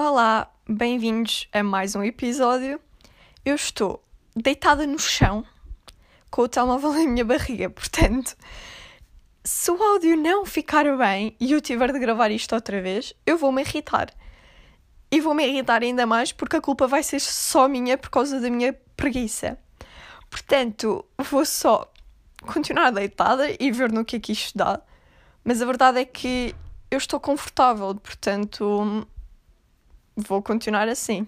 Olá, bem-vindos a mais um episódio. Eu estou deitada no chão com o telemóvel na minha barriga, portanto, se o áudio não ficar bem e eu tiver de gravar isto outra vez, eu vou me irritar. E vou me irritar ainda mais porque a culpa vai ser só minha por causa da minha preguiça. Portanto, vou só continuar deitada e ver no que é que isto dá. Mas a verdade é que eu estou confortável, portanto, vou continuar assim.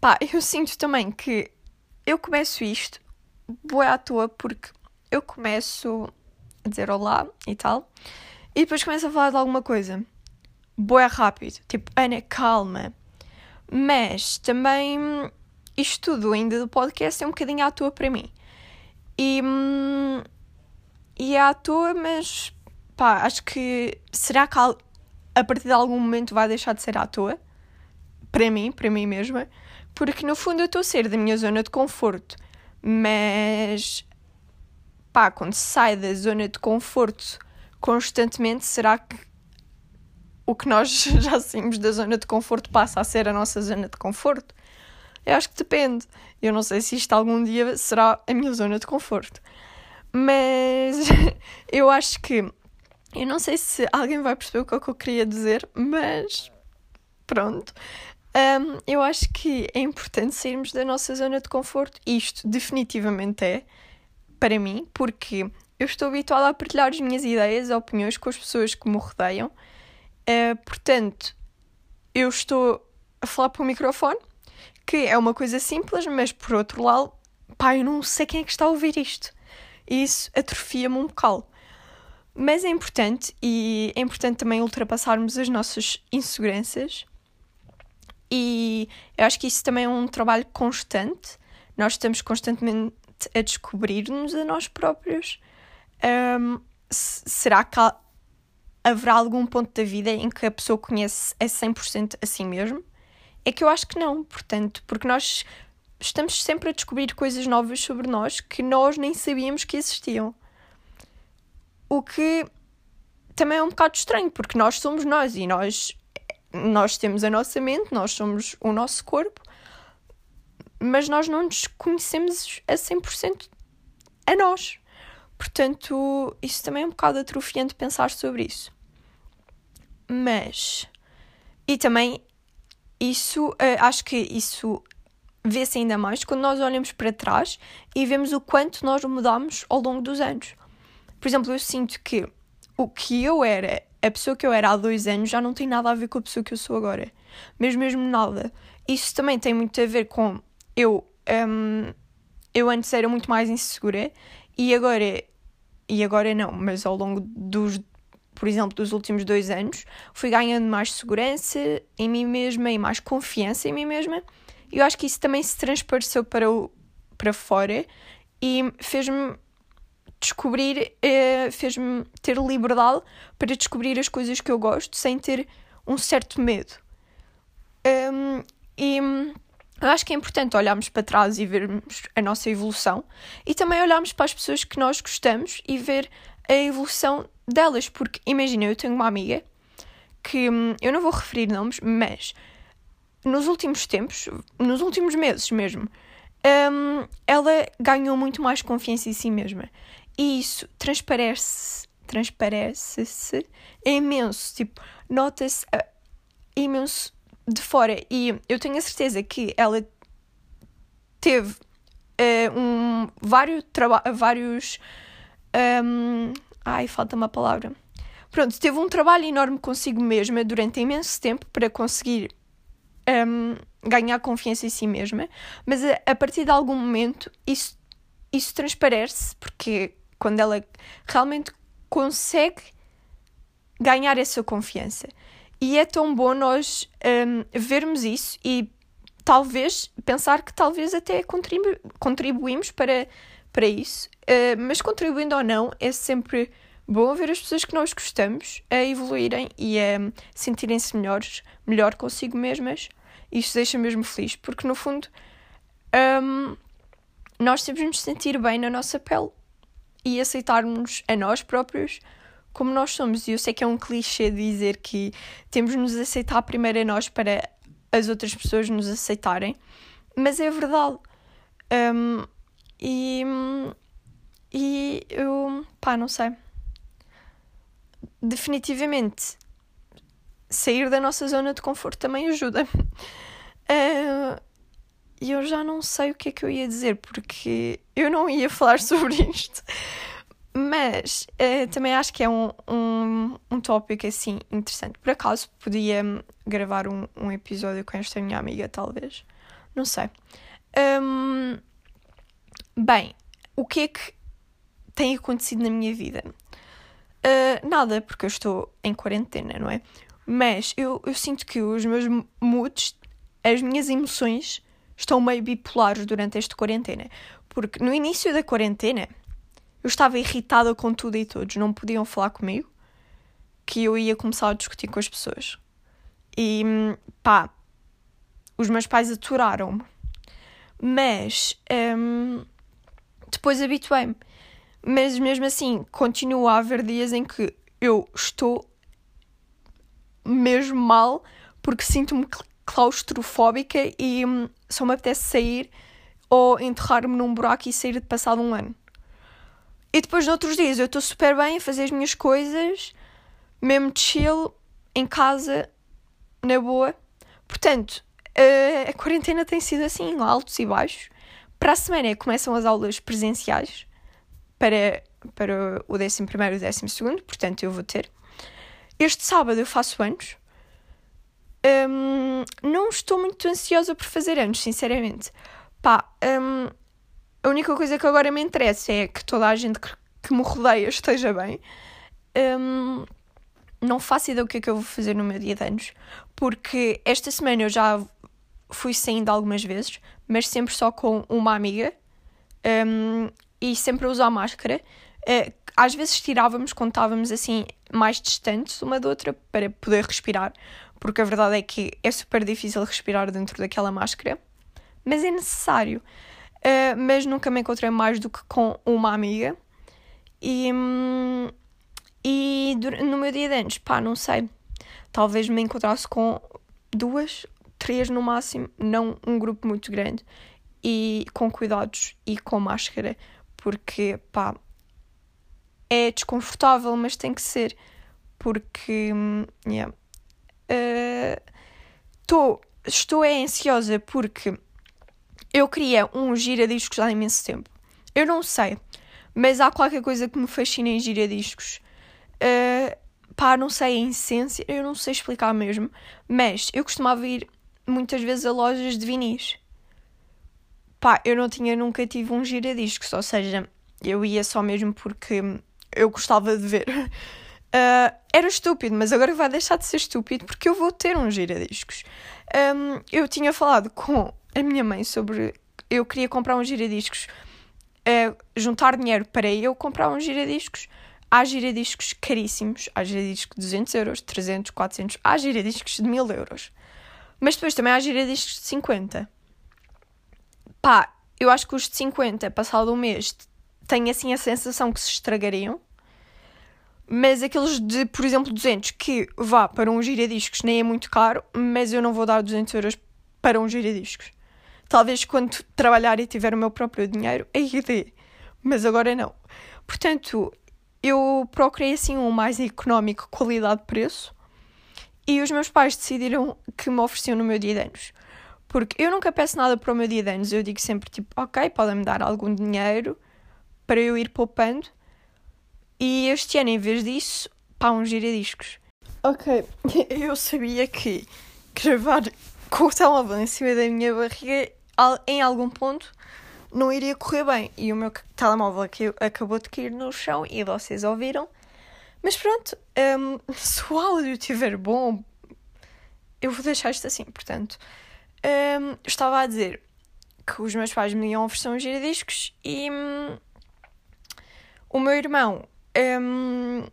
Pá, eu sinto também que eu começo isto boa à toa porque eu começo a dizer olá e tal e depois começo a falar de alguma coisa. Boa rápido, tipo, Ana, calma. Mas também isto tudo ainda do podcast é um bocadinho à toa para mim. E, hum, e é à toa, mas pá, acho que será que a partir de algum momento vai deixar de ser à toa, para mim, para mim mesma, porque no fundo eu estou a ser da minha zona de conforto, mas pá, quando sai da zona de conforto constantemente, será que o que nós já saímos da zona de conforto passa a ser a nossa zona de conforto? Eu acho que depende. Eu não sei se isto algum dia será a minha zona de conforto. Mas eu acho que eu não sei se alguém vai perceber o que, é que eu queria dizer, mas pronto. Um, eu acho que é importante sairmos da nossa zona de conforto. Isto definitivamente é, para mim, porque eu estou habituada a partilhar as minhas ideias, opiniões com as pessoas que me rodeiam. Uh, portanto, eu estou a falar para o microfone, que é uma coisa simples, mas por outro lado, pá, eu não sei quem é que está a ouvir isto. E isso atrofia-me um bocado. Mas é importante e é importante também ultrapassarmos as nossas inseguranças. E eu acho que isso também é um trabalho constante. Nós estamos constantemente a descobrir-nos a nós próprios. Um, será que há, haverá algum ponto da vida em que a pessoa conhece a 100% a si mesmo? É que eu acho que não, portanto, porque nós estamos sempre a descobrir coisas novas sobre nós que nós nem sabíamos que existiam. O que também é um bocado estranho, porque nós somos nós e nós, nós temos a nossa mente, nós somos o nosso corpo, mas nós não nos conhecemos a 100% a nós. Portanto, isso também é um bocado atrofiante pensar sobre isso. Mas, e também, isso, uh, acho que isso vê-se ainda mais quando nós olhamos para trás e vemos o quanto nós mudamos ao longo dos anos. Por exemplo, eu sinto que o que eu era, a pessoa que eu era há dois anos, já não tem nada a ver com a pessoa que eu sou agora. Mesmo, mesmo nada. Isso também tem muito a ver com eu. Um, eu antes era muito mais insegura e agora. E agora não, mas ao longo dos. Por exemplo, dos últimos dois anos, fui ganhando mais segurança em mim mesma e mais confiança em mim mesma. E eu acho que isso também se transpareceu para, o, para fora e fez-me descobrir, uh, fez-me ter liberdade para descobrir as coisas que eu gosto sem ter um certo medo. Um, e eu acho que é importante olharmos para trás e vermos a nossa evolução e também olharmos para as pessoas que nós gostamos e ver a evolução delas, porque imagina, eu tenho uma amiga que hum, eu não vou referir nomes, mas nos últimos tempos, nos últimos meses mesmo, um, ela ganhou muito mais confiança em si mesma. E isso transparece, transparece-se imenso, tipo, nota-se uh, imenso de fora. E eu tenho a certeza que ela teve uh, um, vários, vários um, ai, falta uma palavra. Pronto, teve um trabalho enorme consigo mesma durante imenso tempo para conseguir um, ganhar confiança em si mesma, mas a, a, partir de algum momento isso, isso transparece, porque quando ela realmente consegue ganhar essa confiança. E é tão bom nós um, vermos isso e talvez pensar que talvez até contribu contribuímos para, para isso, uh, mas contribuindo ou não, é sempre bom ver as pessoas que nós gostamos a evoluírem e a sentirem-se melhores, melhor consigo mesmas. Isto deixa mesmo feliz, porque no fundo um, nós temos de nos sentir bem na nossa pele e aceitarmos a nós próprios como nós somos. E eu sei que é um clichê dizer que temos de nos aceitar primeiro a nós para as outras pessoas nos aceitarem, mas é verdade. Um, e, e eu, pá, não sei. Definitivamente, sair da nossa zona de conforto também ajuda. Uh, e eu já não sei o que é que eu ia dizer, porque eu não ia falar sobre isto. Mas uh, também acho que é um, um, um tópico assim interessante. Por acaso podia gravar um, um episódio com esta minha amiga, talvez. Não sei. Um, bem, o que é que tem acontecido na minha vida? Uh, nada, porque eu estou em quarentena, não é? Mas eu, eu sinto que os meus moods, as minhas emoções, estão meio bipolares durante esta quarentena. Porque no início da quarentena eu estava irritada com tudo e todos, não podiam falar comigo, que eu ia começar a discutir com as pessoas. E pá, os meus pais aturaram-me. Mas hum, depois habituei-me. Mas mesmo assim, continua a haver dias em que eu estou mesmo mal porque sinto-me claustrofóbica e hum, só me apetece sair ou enterrar-me num buraco e sair de passado um ano. E depois, noutros dias, eu estou super bem a fazer as minhas coisas, mesmo chill, em casa, na boa. Portanto, a, a quarentena tem sido assim, altos e baixos. Para a semana começam as aulas presenciais para, para o 11 e o 12, portanto, eu vou ter. Este sábado eu faço anos. Um, não estou muito ansiosa por fazer anos, sinceramente. Pá, um, a única coisa que agora me interessa é que toda a gente que, me rodeia esteja bem. Um, não faço ideia do que é que eu vou fazer no meu dia de anos, porque esta semana eu já fui saindo algumas vezes, mas sempre só com uma amiga um, e sempre a usar máscara. Uh, às vezes tirávamos quando estávamos assim mais distantes uma da outra para poder respirar, porque a verdade é que é super difícil respirar dentro daquela máscara, mas é necessário. Uh, mas nunca me encontrei mais do que com uma amiga. E, hum, e no meu dia de anos, pá, não sei. Talvez me encontrasse com duas, três no máximo, não um grupo muito grande. E com cuidados e com máscara, porque, pá, é desconfortável, mas tem que ser. Porque, hum, yeah. Uh, tô, estou é ansiosa porque eu queria um giradiscos há imenso tempo. Eu não sei, mas há qualquer coisa que me fascina em giradiscos. Uh, pá, não sei a essência, eu não sei explicar mesmo, mas eu costumava ir muitas vezes a lojas de vinis. Pá, eu não tinha, nunca tive um giradiscos, ou seja, eu ia só mesmo porque eu gostava de ver. Uh, era estúpido, mas agora vai deixar de ser estúpido porque eu vou ter um giradiscos. Um, eu tinha falado com a minha mãe sobre. Eu queria comprar um giradiscos, uh, juntar dinheiro para eu comprar um giradiscos. Há giradiscos caríssimos, há giradiscos de 200 euros, 300, 400, há giradiscos de 1000 euros. Mas depois também há giradiscos de 50. Pá, eu acho que os de 50, passado um mês, têm assim a sensação que se estragariam. Mas aqueles de, por exemplo, 200, que vá para um giradiscos nem é muito caro, mas eu não vou dar 200 euros para um giradiscos. Talvez quando trabalhar e tiver o meu próprio dinheiro, aí dê. Mas agora não. Portanto, eu procurei assim um mais económico, qualidade-preço. E os meus pais decidiram que me ofereciam no meu dia de anos. Porque eu nunca peço nada para o meu dia de anos. Eu digo sempre tipo, ok, podem-me dar algum dinheiro para eu ir poupando. E este ano, em vez disso, pá, um giradiscos. Ok, eu sabia que gravar com o telemóvel em cima da minha barriga em algum ponto não iria correr bem. E o meu telemóvel acabou de cair no chão e vocês ouviram. Mas pronto, um, se o áudio estiver bom, eu vou deixar isto assim. Portanto, um, estava a dizer que os meus pais me iam oferecer um giradiscos e um, o meu irmão um,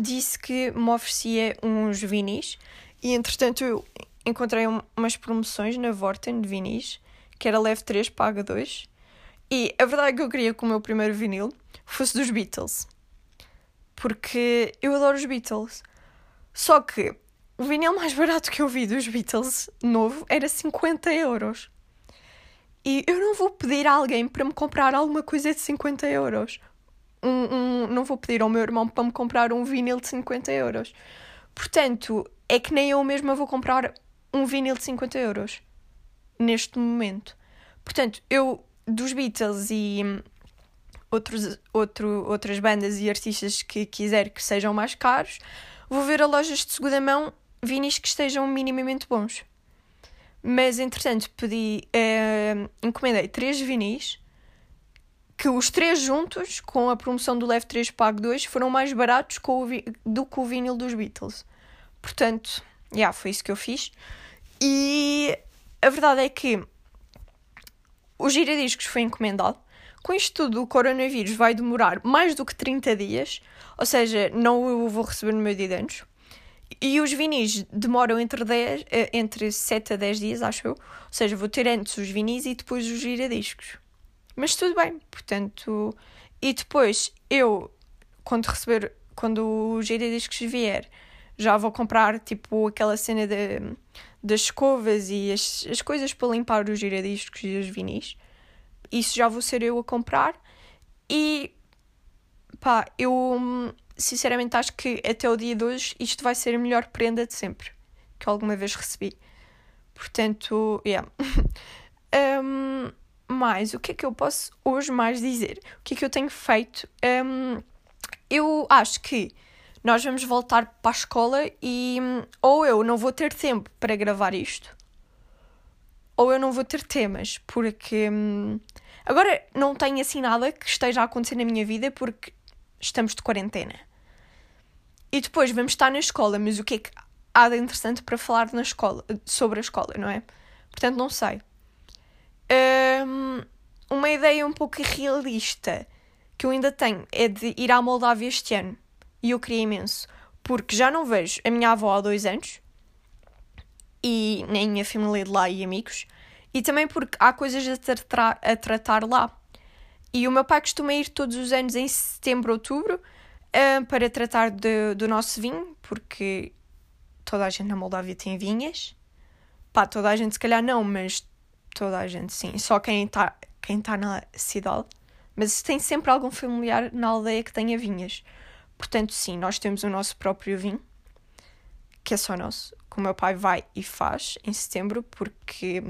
disse que me oferecia uns vinis e entretanto eu encontrei umas promoções na Vorten de vinis que era leve 3, paga 2. E a verdade é que eu queria que o meu primeiro vinil fosse dos Beatles. porque eu adoro os Beatles. Só que o vinil mais barato que eu vi dos Beatles novo era 50 euros. E eu não vou pedir a alguém para me comprar alguma coisa de 50 euros. Um, um, não vou pedir ao meu irmão para me comprar um vinil de 50 euros. Portanto, é que nem eu mesma vou comprar um vinil de 50 euros neste momento. Portanto, eu dos Beatles e outros, outro, outras bandas e artistas que quiser que sejam mais caros, vou ver a lojas de segunda mão vinis que estejam minimamente bons. Mas, entretanto, pedi, uh, encomendei três vinis que os três juntos, com a promoção do Leve 3 Pago 2, foram mais baratos do que o vinil dos Beatles. Portanto, já, yeah, foi isso que eu fiz. E a verdade é que o giradiscos foi encomendado. Com isto tudo, o coronavírus vai demorar mais do que 30 dias, ou seja, não o vou receber no meu dia de anos. E os vinis demoram entre, 10, eh, entre 7 a 10 dias, acho eu. Ou seja, vou ter antes os vinis e depois os giradiscos. Mas tudo bem, portanto. E depois eu, quando receber, quando o giradiscos vier, já vou comprar tipo aquela cena de, das escovas e as, as coisas para limpar os giradiscos e os vinis. Isso já vou ser eu a comprar. E pá, eu sinceramente acho que até o dia de hoje isto vai ser a melhor prenda de sempre que alguma vez recebi. Portanto, yeah. um, mais, o que é que eu posso hoje mais dizer? O que é que eu tenho feito? Um, eu acho que nós vamos voltar para a escola e ou eu não vou ter tempo para gravar isto, ou eu não vou ter temas, porque hum, agora não tenho assim nada que esteja a acontecer na minha vida porque estamos de quarentena. E depois vamos estar na escola, mas o que é que há de interessante para falar na escola, sobre a escola, não é? Portanto, não sei. Um, uma ideia um pouco irrealista que eu ainda tenho é de ir à Moldávia este ano. E eu queria imenso. Porque já não vejo a minha avó há dois anos. E nem a minha família de lá e amigos. E também porque há coisas a, tra a tratar lá. E o meu pai costuma ir todos os anos em setembro, outubro, uh, para tratar de, do nosso vinho, porque toda a gente na Moldávia tem vinhas. Pá, toda a gente se calhar não, mas toda a gente sim. Só quem está quem tá na cidade. Mas tem sempre algum familiar na aldeia que tenha vinhas. Portanto, sim, nós temos o nosso próprio vinho, que é só nosso, que o meu pai vai e faz em setembro, porque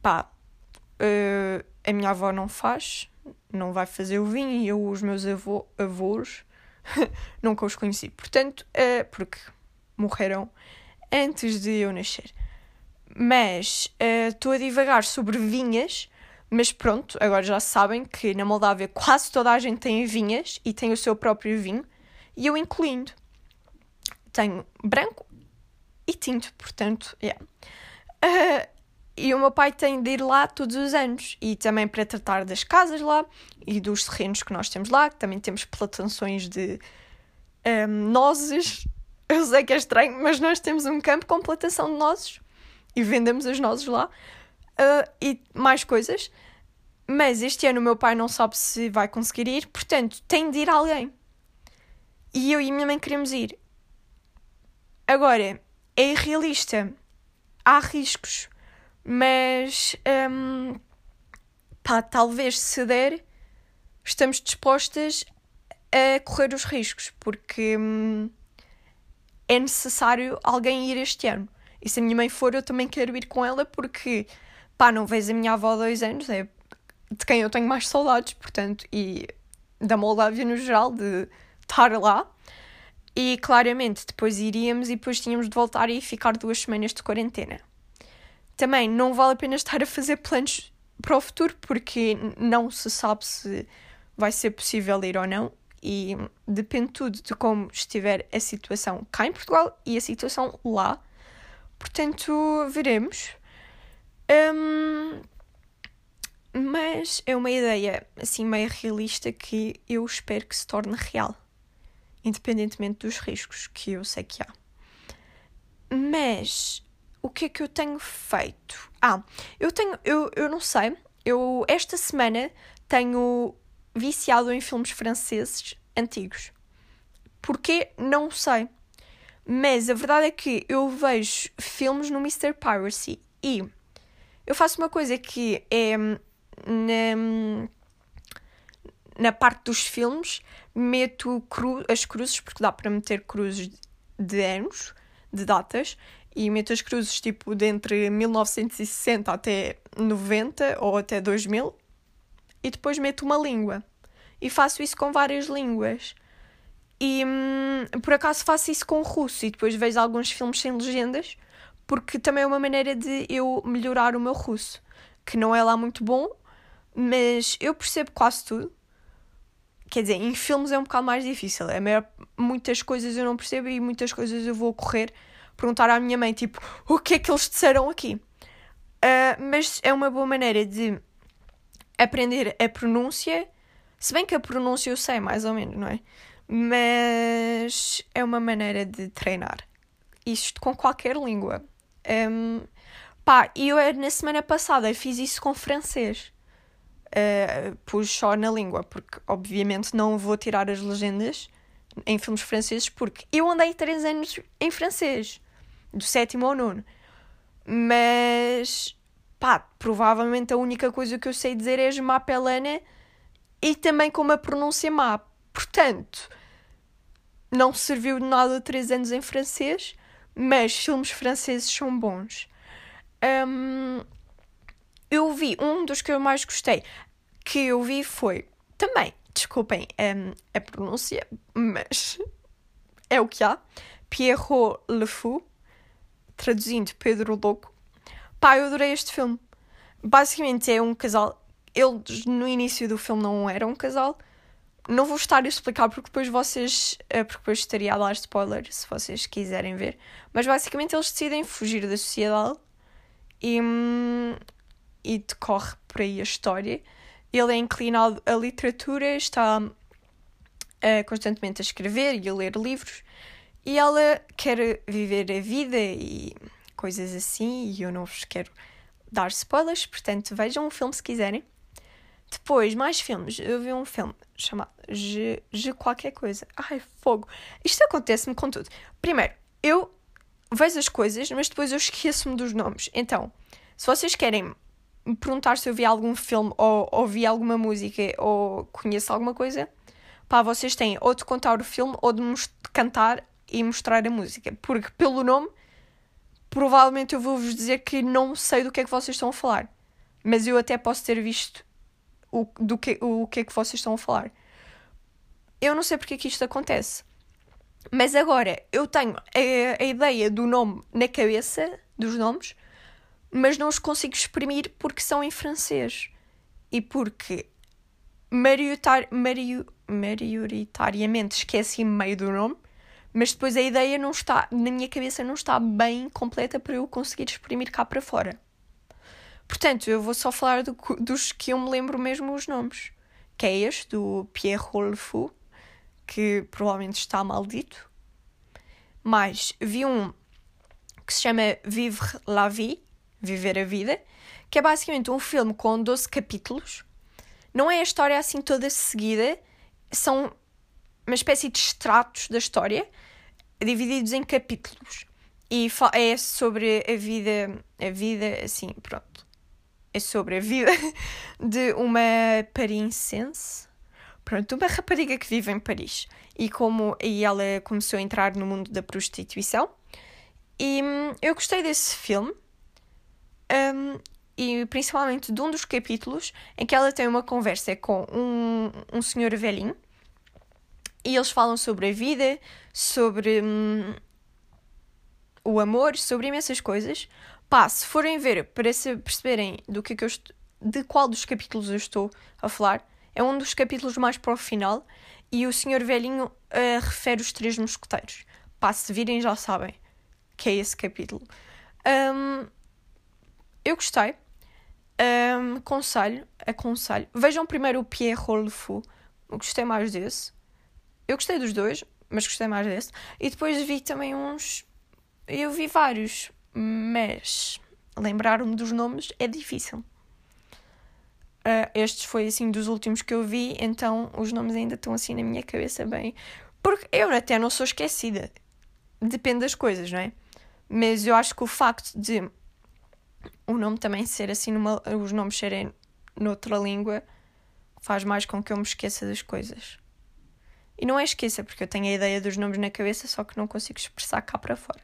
pá, uh, a minha avó não faz, não vai fazer o vinho e eu, os meus avô, avós, nunca os conheci. Portanto, uh, porque morreram antes de eu nascer. Mas eh, estou uh, a divagar sobre vinhas mas pronto, agora já sabem que na Moldávia quase toda a gente tem vinhas e tem o seu próprio vinho, e eu incluindo. Tenho branco e tinto, portanto, yeah. Uh, e o meu pai tem de ir lá todos os anos e também para tratar das casas lá e dos terrenos que nós temos lá, que também temos plantações de um, nozes. Eu sei que é estranho, mas nós temos um campo com plantação de nozes e vendemos as nozes lá uh, e mais coisas. Mas este ano o meu pai não sabe se vai conseguir ir, portanto tem de ir alguém. E eu e a minha mãe queremos ir. Agora, é irrealista. Há riscos. Mas, um, pá, talvez se der, estamos dispostas a correr os riscos, porque hum, é necessário alguém ir este ano. E se a minha mãe for, eu também quero ir com ela, porque pá, não vejo a minha avó há dois anos, é de quem eu tenho mais saudades, portanto, e da Moldávia no geral, de estar lá. E claramente depois iríamos e depois tínhamos de voltar e ficar duas semanas de quarentena. Também não vale a pena estar a fazer planos para o futuro, porque não se sabe se vai ser possível ir ou não. E depende tudo de como estiver a situação cá em Portugal e a situação lá. Portanto, veremos. Um, mas é uma ideia assim meio realista que eu espero que se torne real, independentemente dos riscos que eu sei que há. Mas o que é que eu tenho feito? Ah, eu tenho, eu, eu não sei, eu esta semana tenho viciado em filmes franceses antigos. Porquê? Não sei. Mas a verdade é que eu vejo filmes no Mr. Piracy e eu faço uma coisa que é na, na parte dos filmes meto cru, as cruzes, porque dá para meter cruzes de anos, de datas, e meto as cruzes tipo de entre 1960 até 90 ou até 2000, e depois meto uma língua. E faço isso com várias línguas. E hum, por acaso faço isso com o russo e depois vejo alguns filmes sem legendas, porque também é uma maneira de eu melhorar o meu russo, que não é lá muito bom, mas eu percebo quase tudo. Quer dizer, em filmes é um bocado mais difícil. É maior, muitas coisas eu não percebo e muitas coisas eu vou correr perguntar à minha mãe, tipo, o que é que eles disseram aqui? Uh, mas é uma boa maneira de aprender a pronúncia, se bem que a pronúncia eu sei mais ou menos, não é? Mas é uma maneira de treinar. Isto com qualquer língua. Um, pá, eu na semana passada fiz isso com francês uh, pus só na língua, porque obviamente não vou tirar as legendas em filmes franceses, porque eu andei três anos em francês, do sétimo ao nono. Mas, pá, provavelmente a única coisa que eu sei dizer é Jemapelana e também com uma pronúncia má. Portanto, não serviu de nada três anos em francês, mas filmes franceses são bons. Um, eu vi um dos que eu mais gostei que eu vi foi também, desculpem um, a pronúncia, mas é o que há. Pierrot Le Fou, traduzindo Pedro Louco. Pá, eu adorei este filme. Basicamente é um casal. Eles no início do filme não eram um casal. Não vou estar a explicar porque depois vocês. Eh, porque depois estaria a dar spoiler se vocês quiserem ver. Mas basicamente eles decidem fugir da sociedade e, hum, e decorre por aí a história. Ele é inclinado à literatura, está uh, constantemente a escrever e a ler livros, e ela quer viver a vida e coisas assim, e eu não vos quero dar spoilers, portanto vejam o filme se quiserem. Depois, mais filmes. Eu vi um filme chamado G qualquer coisa. Ai, fogo. Isto acontece-me com tudo. Primeiro, eu vejo as coisas, mas depois eu esqueço-me dos nomes. Então, se vocês querem me perguntar se eu vi algum filme ou ouvi alguma música ou conheço alguma coisa, pá, vocês têm ou de contar o filme ou de cantar e mostrar a música. Porque pelo nome, provavelmente eu vou-vos dizer que não sei do que é que vocês estão a falar. Mas eu até posso ter visto o, do que, o que é que vocês estão a falar. Eu não sei porque é que isto acontece. Mas agora eu tenho a, a ideia do nome na cabeça, dos nomes, mas não os consigo exprimir porque são em francês e porque maioritar, maior, maioritariamente esqueci-me meio do nome, mas depois a ideia não está, na minha cabeça não está bem completa para eu conseguir exprimir cá para fora. Portanto, eu vou só falar do, dos que eu me lembro mesmo os nomes, que é este, do Pierre Rolfou, que provavelmente está maldito. Mas vi um que se chama Vivre la Vie, Viver a Vida, que é basicamente um filme com 12 capítulos. Não é a história assim toda seguida, são uma espécie de extratos da história, divididos em capítulos. E é sobre a vida, a vida, assim, pronto. É sobre a vida de uma parincense, pronto, uma rapariga que vive em Paris. E como e ela começou a entrar no mundo da prostituição. E hum, eu gostei desse filme um, e principalmente de um dos capítulos em que ela tem uma conversa com um, um senhor velhinho e eles falam sobre a vida, sobre hum, o amor, sobre imensas coisas. Pá, se forem ver para se perceberem do que, é que eu de qual dos capítulos eu estou a falar, é um dos capítulos mais para o final e o senhor velhinho uh, refere os três mosqueteiros. Pá, se virem já sabem que é esse capítulo. Um, eu gostei. Um, aconselho, aconselho. Vejam primeiro o Pierre Rolfou. Gostei mais desse. Eu gostei dos dois, mas gostei mais desse. E depois vi também uns. Eu vi vários, mas lembrar-me dos nomes é difícil. Uh, estes foi assim dos últimos que eu vi, então os nomes ainda estão assim na minha cabeça bem Porque eu até não sou esquecida. Depende das coisas, não é? Mas eu acho que o facto de o nome também ser assim, numa, os nomes serem noutra língua, faz mais com que eu me esqueça das coisas. E não é esqueça, porque eu tenho a ideia dos nomes na cabeça, só que não consigo expressar cá para fora.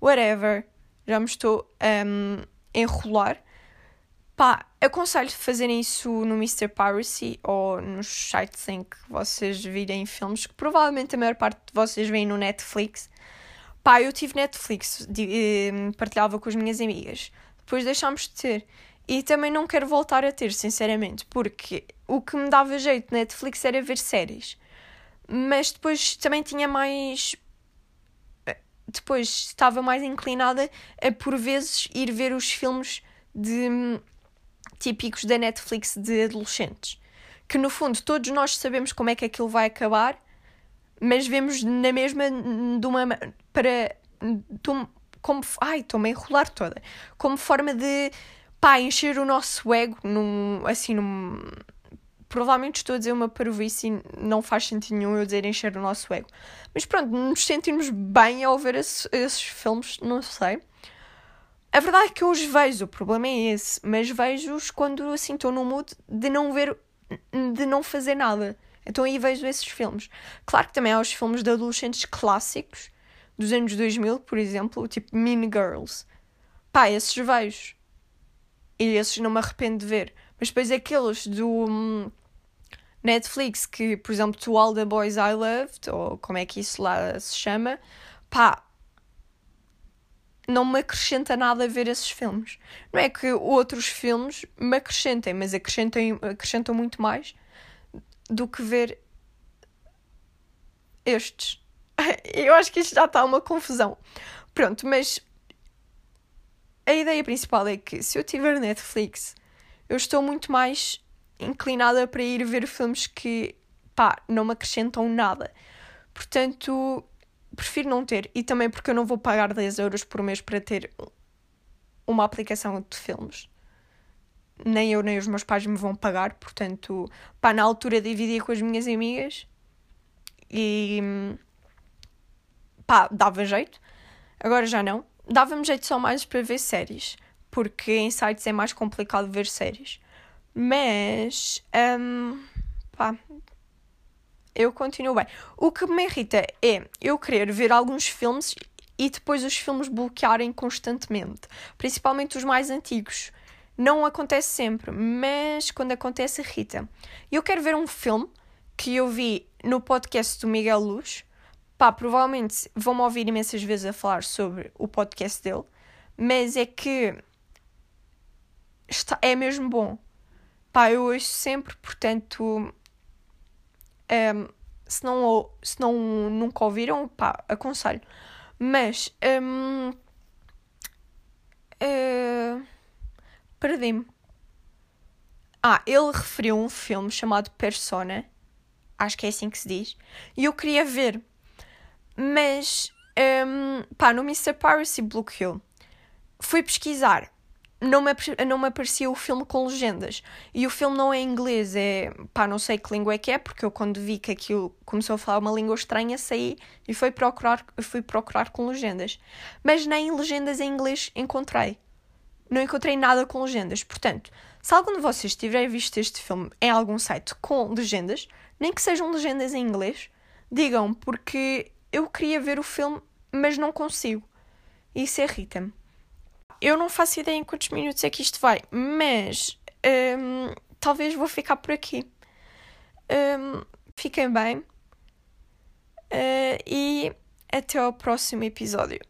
Whatever, já me estou um, a enrolar. Pá, aconselho fazerem isso no Mr. Piracy ou nos sites em que vocês virem filmes, que provavelmente a maior parte de vocês veem no Netflix. Pá, eu tive Netflix, hum, partilhava com as minhas amigas. Depois deixámos de ter. E também não quero voltar a ter, sinceramente, porque o que me dava jeito Netflix era ver séries. Mas depois também tinha mais. Depois estava mais inclinada a, por vezes, ir ver os filmes de típicos da Netflix de adolescentes. Que no fundo todos nós sabemos como é que aquilo vai acabar, mas vemos na mesma de uma para de como ai, estou-me a enrolar toda, como forma de pá, encher o nosso ego num assim num provavelmente estou a dizer uma parvoíce e não faz sentido nenhum eu dizer encher o nosso ego. Mas pronto, nos sentimos bem ao ver esse, esses filmes, não sei. A verdade é que eu os vejo, o problema é esse, mas vejo-os quando assim estou no mood de não ver, de não fazer nada. Então aí vejo esses filmes. Claro que também há os filmes de adolescentes clássicos dos anos 2000, por exemplo, tipo Mean Girls. Pá, esses vejo. E esses não me arrependo de ver. Mas depois aqueles do hum, Netflix, que, por exemplo, To All the Boys I Loved, ou como é que isso lá se chama, pá, não me acrescenta nada ver esses filmes. Não é que outros filmes me acrescentem, mas acrescentam, acrescentam muito mais do que ver estes. Eu acho que isto já está uma confusão. Pronto, mas a ideia principal é que se eu tiver Netflix, eu estou muito mais inclinada para ir ver filmes que, pá, não me acrescentam nada. Portanto, prefiro não ter. E também porque eu não vou pagar 10 euros por mês para ter uma aplicação de filmes. Nem eu nem os meus pais me vão pagar. Portanto, pá, na altura dividia com as minhas amigas e pá, dava jeito. Agora já não. Dava-me jeito só mais para ver séries, porque em sites é mais complicado ver séries. Mas, um, pá, eu continuo bem. O que me irrita é eu querer ver alguns filmes e depois os filmes bloquearem constantemente, principalmente os mais antigos. Não acontece sempre, mas quando acontece, irrita. Eu quero ver um filme que eu vi no podcast do Miguel Luz. Pá, provavelmente vão-me ouvir imensas vezes a falar sobre o podcast dele, mas é que está, é mesmo bom. Pá, eu ouço sempre, portanto, um, se, não, se não nunca ouviram, pá, aconselho. Mas, um, uh, eh, perdi-me. Ah, ele referiu um filme chamado Persona, acho que é assim que se diz, e eu queria ver, mas, um, pá, no Mr. Piracy bloqueou. Fui pesquisar não me, não me aparecia o filme com legendas. E o filme não é inglês, é. pá, não sei que língua é que é, porque eu quando vi que aquilo começou a falar uma língua estranha, saí e fui procurar, fui procurar com legendas. Mas nem legendas em inglês encontrei. Não encontrei nada com legendas. Portanto, se algum de vocês tiver visto este filme em algum site com legendas, nem que sejam legendas em inglês, digam, porque eu queria ver o filme, mas não consigo. Isso irrita-me. Eu não faço ideia em quantos minutos é que isto vai, mas um, talvez vou ficar por aqui. Um, fiquem bem uh, e até ao próximo episódio.